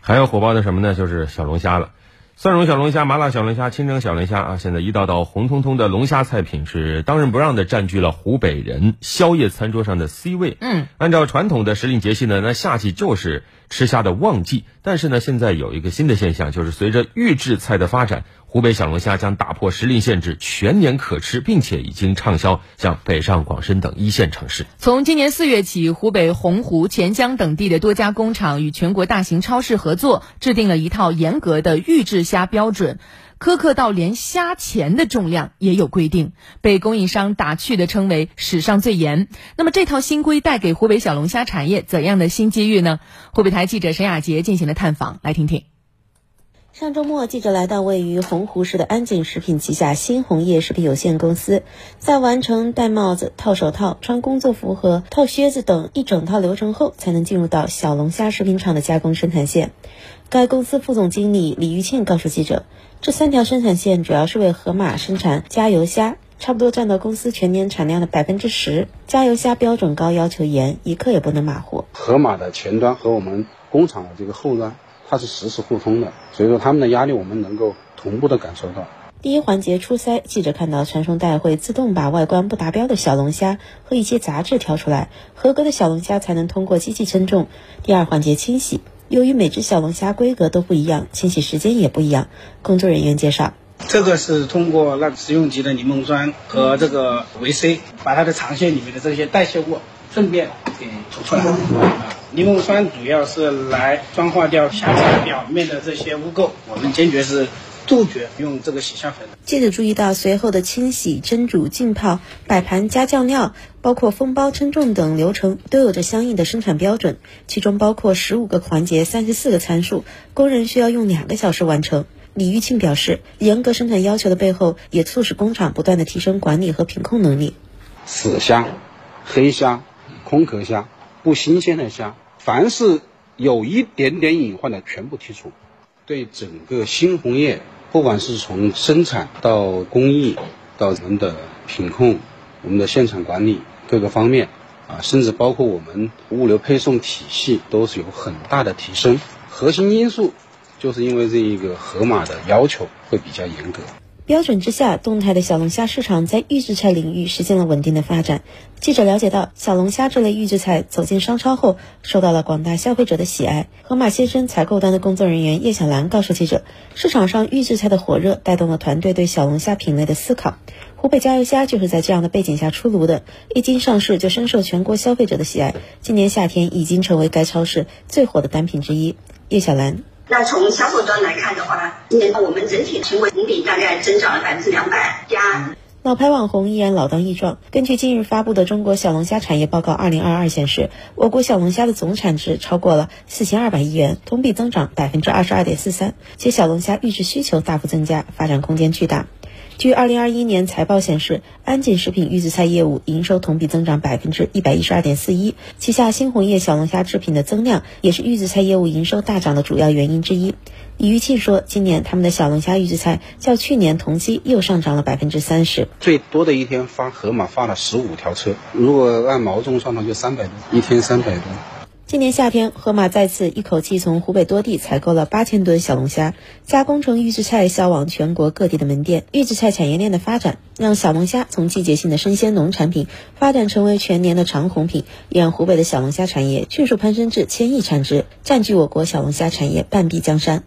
还有火爆的什么呢？就是小龙虾了。蒜蓉小龙虾、麻辣小龙虾、清蒸小龙虾啊，现在一道道红彤彤的龙虾菜品是当仁不让的占据了湖北人宵夜餐桌上的 C 位。嗯，按照传统的时令节气呢，那夏季就是吃虾的旺季。但是呢，现在有一个新的现象，就是随着预制菜的发展，湖北小龙虾将打破时令限制，全年可吃，并且已经畅销向北上广深等一线城市。从今年四月起，湖北洪湖、潜江等地的多家工厂与全国大型超市合作，制定了一套严格的预制虾标准。苛刻到连虾钳的重量也有规定，被供应商打趣的称为史上最严。那么这套新规带给湖北小龙虾产业怎样的新机遇呢？湖北台记者沈雅杰进行了探访，来听听。上周末，记者来到位于洪湖市的安锦食品旗下新鸿业食品有限公司，在完成戴帽子、套手套、穿工作服和套靴子等一整套流程后，才能进入到小龙虾食品厂的加工生产线。该公司副总经理李玉庆告诉记者，这三条生产线主要是为河马生产加油虾，差不多占到公司全年产量的百分之十。加油虾标准高，要求严，一刻也不能马虎。河马的前端和我们工厂的这个后端。它是实时互通的，所以说他们的压力我们能够同步的感受到。第一环节初筛，记者看到传送带会自动把外观不达标的小龙虾和一些杂质挑出来，合格的小龙虾才能通过机器称重。第二环节清洗，由于每只小龙虾规格都不一样，清洗时间也不一样。工作人员介绍，这个是通过那食用级的柠檬酸和这个维 C，把它的肠线里面的这些代谢物顺便给除出来。柠檬酸主要是来酸化掉虾子表面的这些污垢，我们坚决是杜绝用这个洗虾粉。记者注意到，随后的清洗、蒸煮、浸泡、摆盘、加酱料，包括封包、称重等流程，都有着相应的生产标准，其中包括十五个环节、三十四个参数，工人需要用两个小时完成。李玉庆表示，严格生产要求的背后，也促使工厂不断的提升管理和品控能力。死虾、黑虾、空壳虾。不新鲜的虾，凡是有一点点隐患的，全部剔除。对整个新红业，不管是从生产到工艺，到我们的品控、我们的现场管理各个方面，啊，甚至包括我们物流配送体系，都是有很大的提升。核心因素就是因为这一个盒马的要求会比较严格。标准之下，动态的小龙虾市场在预制菜领域实现了稳定的发展。记者了解到，小龙虾这类预制菜走进商超后，受到了广大消费者的喜爱。盒马先生采购端的工作人员叶小兰告诉记者，市场上预制菜的火热带动了团队对小龙虾品类的思考。湖北加油虾就是在这样的背景下出炉的，一经上市就深受全国消费者的喜爱。今年夏天已经成为该超市最火的单品之一。叶小兰。那从销售端来看的话，今年我们整体全国同比大概增长了百分之两百加。老牌网红依然老当益壮。根据近日发布的《中国小龙虾产业报告（二零二二）》显示，我国小龙虾的总产值超过了四千二百亿元，同比增长百分之二十二点四三，且小龙虾预制需求大幅增加，发展空间巨大。据二零二一年财报显示，安锦食品预制菜业务营收同比增长百分之一百一十二点四一，旗下新鸿业小龙虾制品的增量也是预制菜业务营收大涨的主要原因之一。李玉庆说，今年他们的小龙虾预制菜较去年同期又上涨了百分之三十，最多的一天发盒马发了十五条车，如果按毛重算的话，就三百多，一天三百多。今年夏天，盒马再次一口气从湖北多地采购了八千吨小龙虾，加工成预制菜销往全国各地的门店。预制菜产业链的发展，让小龙虾从季节性的生鲜农产品发展成为全年的长红品，也让湖北的小龙虾产业迅速攀升至千亿产值，占据我国小龙虾产业半壁江山。